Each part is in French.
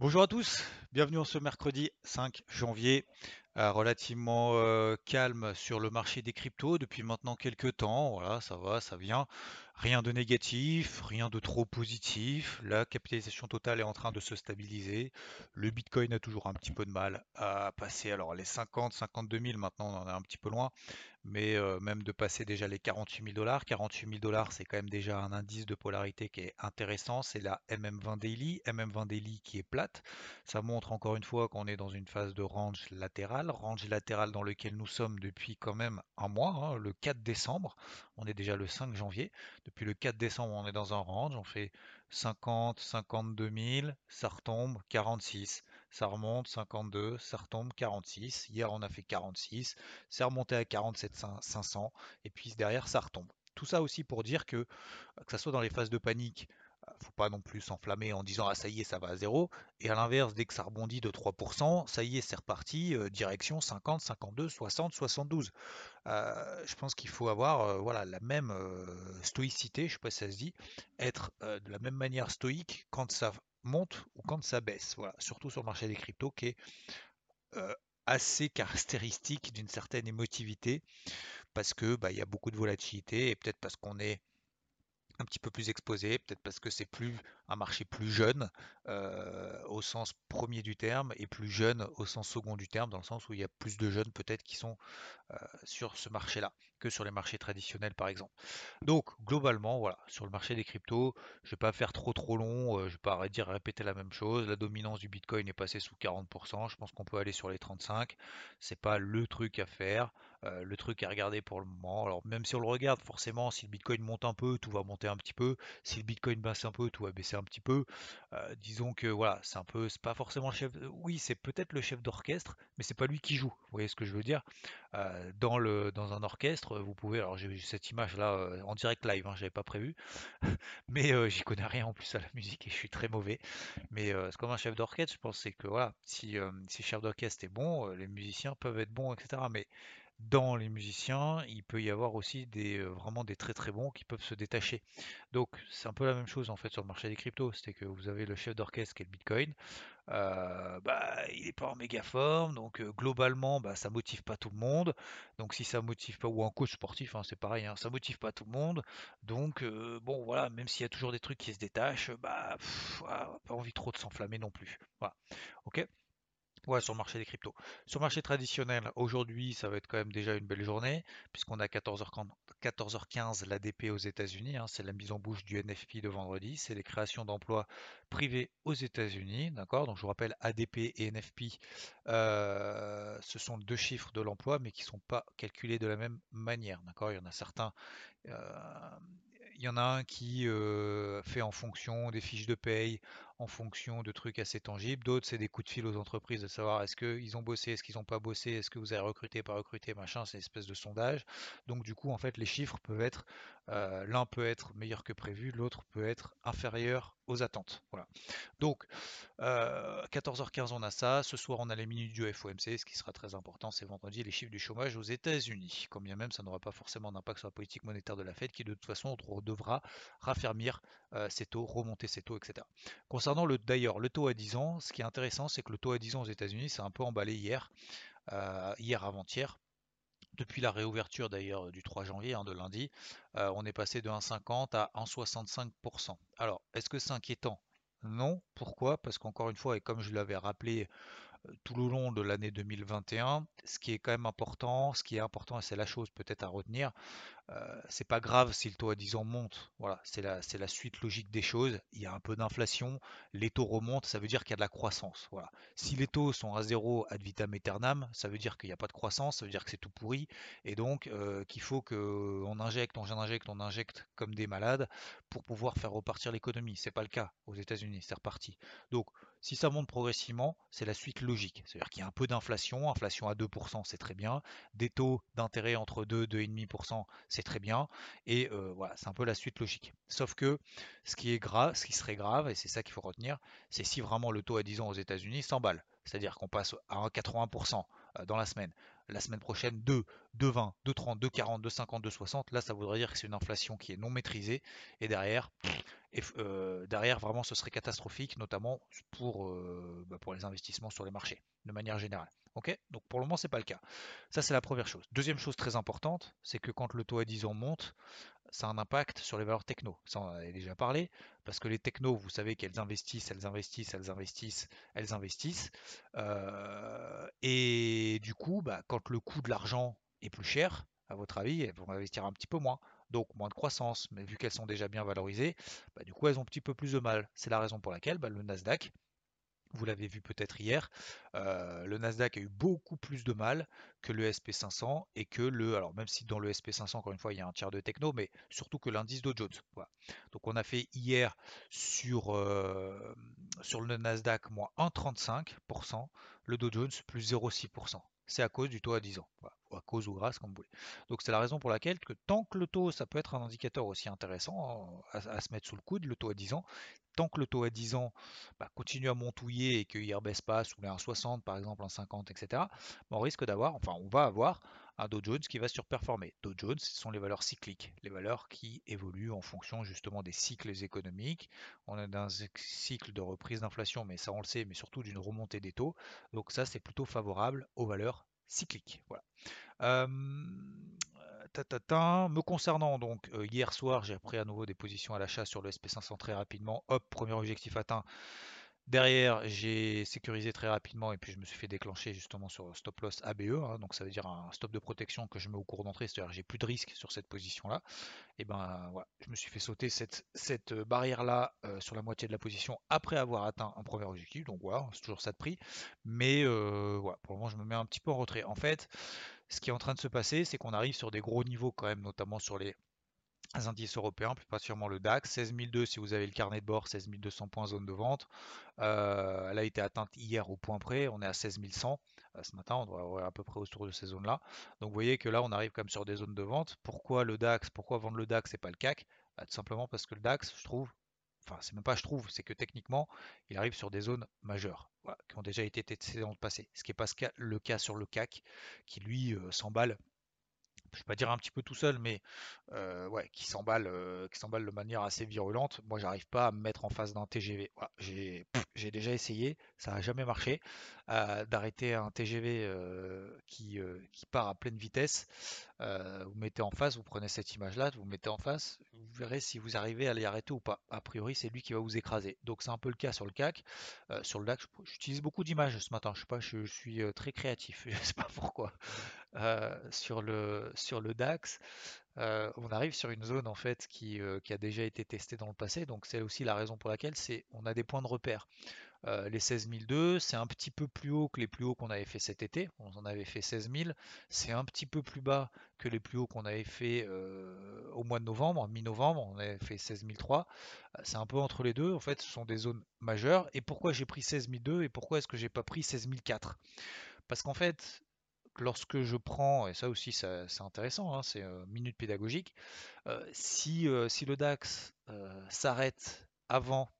Bonjour à tous, bienvenue en ce mercredi 5 janvier. Euh, relativement euh, calme sur le marché des cryptos depuis maintenant quelques temps. Voilà, ça va, ça vient. Rien de négatif, rien de trop positif. La capitalisation totale est en train de se stabiliser. Le Bitcoin a toujours un petit peu de mal à passer. Alors les 50, 52 000 maintenant, on en est un petit peu loin. Mais euh, même de passer déjà les 48 000 dollars. 48 000 dollars, c'est quand même déjà un indice de polarité qui est intéressant. C'est la MM20 Daily. MM20 Daily qui est plate. Ça montre encore une fois qu'on est dans une phase de range latéral. Range latéral dans lequel nous sommes depuis quand même un mois, hein, le 4 décembre. On est déjà le 5 janvier. Depuis le 4 décembre, on est dans un range, on fait 50, 52 000, ça retombe 46, ça remonte 52, ça retombe 46. Hier, on a fait 46, c'est remonté à 47 500, et puis derrière, ça retombe. Tout ça aussi pour dire que, que ce soit dans les phases de panique, faut pas non plus s'enflammer en disant ah ça y est ça va à zéro. Et à l'inverse dès que ça rebondit de 3% ça y est c'est reparti euh, direction 50 52 60 72 je pense qu'il faut avoir euh, voilà la même euh, stoïcité je sais pas si ça se dit être de la même manière stoïque quand ça monte ou quand ça baisse. Voilà surtout sur le marché des cryptos qui est assez caractéristique d'une certaine émotivité parce que bah, y a beaucoup de volatilité et peut-être parce qu'on est un petit peu plus exposé, peut-être parce que c'est plus un marché plus jeune au sens premier du terme et plus jeune au sens second du terme, dans le sens où il y a plus de jeunes peut-être qui sont sur ce marché-là que sur les marchés traditionnels par exemple. Donc globalement, voilà, sur le marché des cryptos, je vais pas faire trop trop long, je vais pas dire répéter la même chose. La dominance du Bitcoin est passée sous 40%, je pense qu'on peut aller sur les 35. C'est pas le truc à faire. Le truc à regarder pour le moment. Alors même si on le regarde, forcément, si le Bitcoin monte un peu, tout va monter un petit peu. Si le Bitcoin baisse un peu, tout va baisser un petit peu. Disons que voilà, c'est un peu, c'est pas forcément le chef. Oui, c'est peut-être le chef d'orchestre, mais c'est pas lui qui joue. Vous voyez ce que je veux dire? Dans le dans un orchestre, vous pouvez. Alors j'ai vu cette image là en direct live, hein, j'avais pas prévu, mais j'y connais rien en plus à la musique et je suis très mauvais. Mais c'est comme un chef d'orchestre, je pense que voilà, si si chef d'orchestre est bon, les musiciens peuvent être bons, etc. Mais dans les musiciens, il peut y avoir aussi des, euh, vraiment des très très bons qui peuvent se détacher. Donc c'est un peu la même chose en fait sur le marché des cryptos, c'est que vous avez le chef d'orchestre qui est le Bitcoin, euh, bah, il n'est pas en méga forme, donc euh, globalement bah, ça motive pas tout le monde. Donc si ça motive pas, ou un coach sportif, hein, c'est pareil, hein, ça motive pas tout le monde. Donc bon voilà, même s'il y a toujours des trucs qui se détachent, bah pas envie trop de s'enflammer non plus. Voilà. Ok? Ouais, sur le marché des cryptos. Sur le marché traditionnel, aujourd'hui, ça va être quand même déjà une belle journée, puisqu'on a 14h, 14h15 l'ADP aux États-Unis. Hein, c'est la mise en bouche du NFP de vendredi. C'est les créations d'emplois privés aux États-Unis. D'accord? Donc, je vous rappelle, ADP et NFP, euh, ce sont deux chiffres de l'emploi, mais qui ne sont pas calculés de la même manière. D'accord? Il y en a certains. Euh, il y en a un qui euh, fait en fonction des fiches de paye, en fonction de trucs assez tangibles. D'autres, c'est des coups de fil aux entreprises de savoir est-ce qu'ils ont bossé, est-ce qu'ils n'ont pas bossé, est-ce que vous avez recruté, pas recruté, machin. C'est une espèce de sondage. Donc, du coup, en fait, les chiffres peuvent être, euh, l'un peut être meilleur que prévu, l'autre peut être inférieur aux attentes. Voilà. Donc, 14h15, euh, on a ça. Ce soir, on a les minutes du FOMC. Ce qui sera très important, c'est vendredi, les chiffres du chômage aux États-Unis. Quand bien même, ça n'aura pas forcément d'impact sur la politique monétaire de la Fed, qui de toute façon devra raffermir euh, ses taux, remonter ses taux, etc. le d'ailleurs le taux à 10 ans, ce qui est intéressant, c'est que le taux à 10 ans aux États-Unis, c'est un peu emballé hier, euh, hier avant-hier. Depuis la réouverture d'ailleurs du 3 janvier, hein, de lundi, euh, on est passé de 1,50 à 1,65%. Alors, est-ce que c'est inquiétant? Non. Pourquoi? Parce qu'encore une fois, et comme je l'avais rappelé tout le long de l'année 2021. Ce qui est quand même important, ce qui est important, et c'est la chose peut-être à retenir, euh, c'est pas grave si le taux à 10 ans monte. Voilà, c'est la, la suite logique des choses. Il y a un peu d'inflation, les taux remontent, ça veut dire qu'il y a de la croissance. Voilà. Si les taux sont à zéro ad vitam aeternam, ça veut dire qu'il n'y a pas de croissance, ça veut dire que c'est tout pourri, et donc euh, qu'il faut qu'on injecte, on injecte, on injecte comme des malades pour pouvoir faire repartir l'économie. C'est pas le cas aux États-Unis, c'est reparti. Donc si ça monte progressivement, c'est la suite logique. C'est-à-dire qu'il y a un peu d'inflation, inflation à 2%, c'est très bien. Des taux d'intérêt entre 2 et 2,5%, c'est très bien. Et voilà, c'est un peu la suite logique. Sauf que ce qui est grave, ce qui serait grave, et c'est ça qu'il faut retenir, c'est si vraiment le taux à 10 ans aux États-Unis s'emballe. C'est-à-dire qu'on passe à 1,80% euh, dans la semaine. La semaine prochaine, 2, 2,20, 2,30, 2,40, 2,50, 2,60. Là, ça voudrait dire que c'est une inflation qui est non maîtrisée. Et derrière, euh, derrière, vraiment, ce serait catastrophique, notamment pour, euh, bah, pour les investissements sur les marchés, de manière générale. Donc pour le moment, c'est pas le cas. Ça, c'est la première chose. Deuxième chose très importante, c'est que quand le taux à 10 ans monte, ça a un impact sur les valeurs techno. Ça, on en a déjà parlé, parce que les technos, vous savez qu'elles investissent, elles investissent, elles investissent, elles investissent. Euh, et du coup, bah, quand le coût de l'argent est plus cher, à votre avis, elles vont investir un petit peu moins. Donc moins de croissance, mais vu qu'elles sont déjà bien valorisées, bah, du coup elles ont un petit peu plus de mal. C'est la raison pour laquelle bah, le Nasdaq, vous l'avez vu peut-être hier, euh, le Nasdaq a eu beaucoup plus de mal que le SP500 et que le, alors même si dans le SP500 encore une fois il y a un tiers de techno, mais surtout que l'indice Dow Jones. Donc on a fait hier sur, euh, sur le Nasdaq moins 1,35%, le Dow Jones plus 0,6%. C'est à cause du taux à 10 ans, ou à cause ou grâce comme vous voulez. Donc c'est la raison pour laquelle que tant que le taux, ça peut être un indicateur aussi intéressant hein, à se mettre sous le coude, le taux à 10 ans, tant que le taux à 10 ans bah, continue à montouiller et qu'il ne baisse pas sous les 1,60 par exemple, 1,50, etc., bah, on risque d'avoir, enfin on va avoir un Dow Jones qui va surperformer. Dow Jones, ce sont les valeurs cycliques, les valeurs qui évoluent en fonction justement des cycles économiques. On est dans un cycle de reprise d'inflation, mais ça on le sait, mais surtout d'une remontée des taux. Donc ça c'est plutôt favorable aux valeurs cycliques. Voilà. Me concernant, donc euh, hier soir, j'ai pris à nouveau des positions à l'achat sur le SP500 très rapidement. Hop, premier objectif atteint. Derrière, j'ai sécurisé très rapidement et puis je me suis fait déclencher justement sur stop loss ABE, hein. donc ça veut dire un stop de protection que je mets au cours d'entrée, c'est-à-dire j'ai plus de risque sur cette position-là. Et ben voilà, je me suis fait sauter cette, cette barrière-là euh, sur la moitié de la position après avoir atteint un premier objectif, donc voilà, c'est toujours ça de prix. Mais euh, voilà, pour le moment je me mets un petit peu en retrait. En fait, ce qui est en train de se passer, c'est qu'on arrive sur des gros niveaux quand même, notamment sur les indices européens, plus particulièrement le DAX, 16002 si vous avez le carnet de bord, 16200 points zone de vente. Euh, elle a été atteinte hier au point près, on est à 16100. Euh, ce matin, on doit avoir à peu près autour de ces zones-là. Donc vous voyez que là, on arrive quand même sur des zones de vente. Pourquoi le DAX Pourquoi vendre le DAX et pas le CAC? Bah, Tout simplement parce que le DAX, je trouve, enfin c'est même pas je trouve, c'est que techniquement, il arrive sur des zones majeures, qui ont déjà été testées dans le passé. Ce qui n'est pas le cas sur le CAC, qui lui euh, s'emballe je vais pas dire un petit peu tout seul, mais euh, qui s'emballe, euh, qui s'emballe de manière assez virulente. Moi, j'arrive pas à me mettre en face d'un TGV. j'ai, déjà essayé, ça n'a jamais marché, d'arrêter un TGV qui, qui part à pleine vitesse. vous mettez en face, vous prenez cette image-là, vous mettez en face, vous verrez si vous arrivez à l'y arrêter ou pas. A priori, c'est lui qui va vous écraser. Donc, c'est un peu le cas sur le CAC. sur le DAX, j'utilise beaucoup d'images ce matin. Je sais pas, je, suis très créatif. Je sais pas pourquoi. Euh, sur, le, sur DAX, euh, on arrive sur une zone en fait qui, euh, qui, a déjà été testée dans le passé. Donc c'est aussi la raison pour laquelle c'est on a des points de repère. Les 16002, c'est un petit peu plus haut que les plus hauts qu'on avait fait cet été. On en avait fait 16000. C'est un petit peu plus bas que les plus hauts qu'on avait fait au mois de novembre, mi-novembre. On avait fait 16003. C'est un peu entre les deux. En fait, ce sont des zones majeures. Et pourquoi j'ai pris 16002 et pourquoi est-ce que j'ai pas pris 16004 Parce qu'en fait, lorsque je prends, et ça aussi c'est intéressant, hein, c'est une minute pédagogique, euh, si, euh, le DAX euh, s'arrête avant,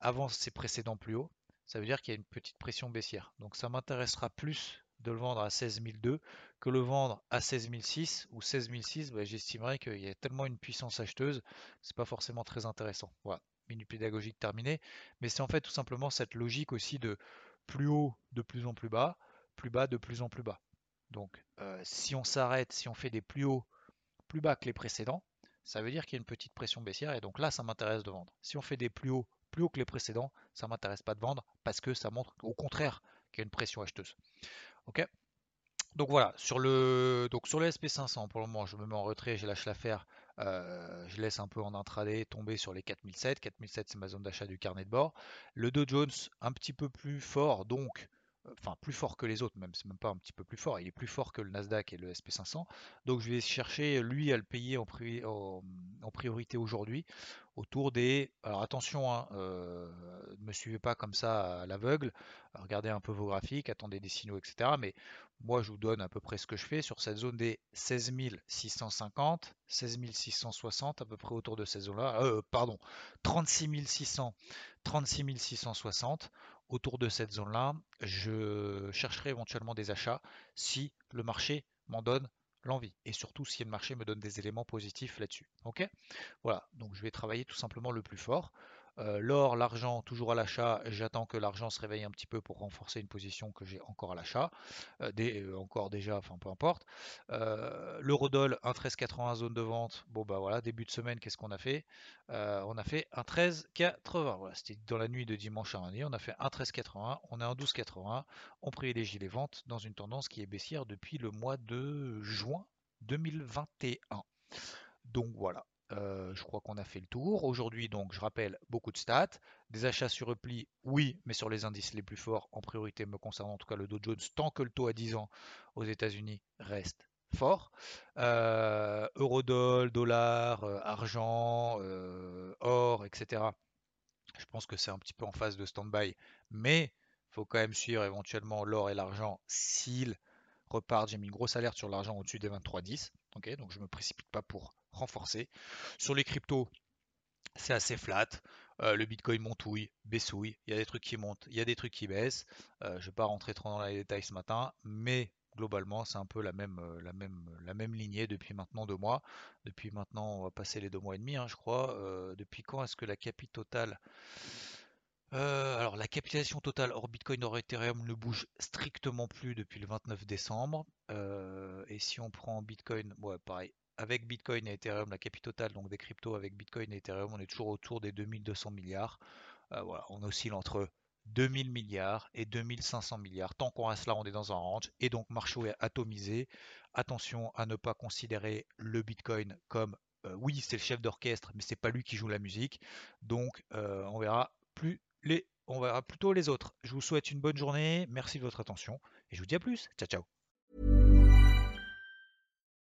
avant ses précédents plus hauts, ça veut dire qu'il y a une petite pression baissière. Donc ça m'intéressera plus de le vendre à 16002 que le vendre à 16006 ou 16006, bah, j'estimerais qu'il y a tellement une puissance acheteuse, c'est pas forcément très intéressant. Voilà, minute pédagogique terminée, mais c'est en fait tout simplement cette logique aussi de plus haut, de plus en plus bas, plus bas de plus en plus bas. Donc euh, si on s'arrête, si on fait des plus hauts plus bas que les précédents, ça veut dire qu'il y a une petite pression baissière et donc là ça m'intéresse de vendre. Si on fait des plus hauts plus hauts que les précédents, ça m'intéresse pas de vendre parce que ça montre au contraire qu'il y a une pression acheteuse. Ok? Donc voilà, sur le, donc sur le SP500, pour le moment, je me mets en retrait, je lâche l'affaire. Euh, je laisse un peu en intraday tomber sur les 4007. 4007, c'est ma zone d'achat du carnet de bord. Le Dow Jones, un petit peu plus fort, donc enfin plus fort que les autres, même c'est même pas un petit peu plus fort, il est plus fort que le Nasdaq et le SP500. Donc je vais chercher lui à le payer en, priorité aujourd'hui autour des. Alors attention, hein, euh, ne me suivez pas comme ça à l'aveugle, regardez un peu vos graphiques, attendez des signaux, etc. Mais moi je vous donne à peu près ce que je fais sur cette zone des 16 650, 16 660 à peu près autour de ces zones-là. Euh, pardon, 36 600, 36 660 autour de cette zone-là, je chercherai éventuellement des achats si le marché m'en donne l'envie et surtout si le marché me donne des éléments positifs là-dessus. Voilà, donc je vais travailler tout simplement le plus fort. L'or, l'argent, toujours à l'achat. J'attends que l'argent se réveille un petit peu pour renforcer une position que j'ai encore à l'achat. Encore déjà, enfin peu importe. L'eurodoll, 1,1380 zone de vente. Bon bah voilà, début de semaine, qu'est-ce qu'on a fait? On a fait un 13,80. Voilà, c'était dans la nuit de dimanche à lundi. On a fait un 13,80. On est en 12,80. On privilégie les ventes dans une tendance qui est baissière depuis le mois de juin 2021. Donc voilà. Je crois qu'on a fait le tour. Aujourd'hui, donc, je rappelle beaucoup de stats. Des achats sur repli, oui, mais sur les indices les plus forts, en priorité me concernant en tout cas le Dow Jones, tant que le taux à 10 ans aux États-Unis reste fort. Euh, Eurodoll, dollar, argent, or, etc. Je pense que c'est un petit peu en phase de stand-by, mais faut quand même suivre éventuellement l'or et l'argent s'ils repartent. J'ai mis une grosse alerte sur l'argent au-dessus des 23,10. ok donc je ne me précipite pas pour renforcé. Sur les cryptos, c'est assez flat. Euh, le Bitcoin montouille, baissouille. Il y a des trucs qui montent, il y a des trucs qui baissent. Euh, je ne vais pas rentrer trop dans les détails ce matin, mais globalement, c'est un peu la même, euh, la, même, la même lignée depuis maintenant deux mois. Depuis maintenant, on va passer les deux mois et demi, hein, je crois. depuis quand est-ce que la capitale totale alors la capitalisation totale hors Bitcoin hors Ethereum ne bouge strictement plus depuis le 29 décembre. et si on prend Bitcoin, ouais pareil, avec Bitcoin et Ethereum, la capitale totale donc des cryptos avec Bitcoin et Ethereum, on est toujours autour des 2200 milliards. Euh, on oscille entre 2000 milliards et 2500 milliards. Tant qu'on reste là, on est dans un range et donc marché est atomisé. Attention à ne pas considérer le Bitcoin comme euh, oui, c'est le chef d'orchestre, mais c'est pas lui qui joue la musique. Donc euh, on verra plutôt les autres. Je vous souhaite une bonne journée, merci de votre attention et je vous dis à plus. Ciao ciao.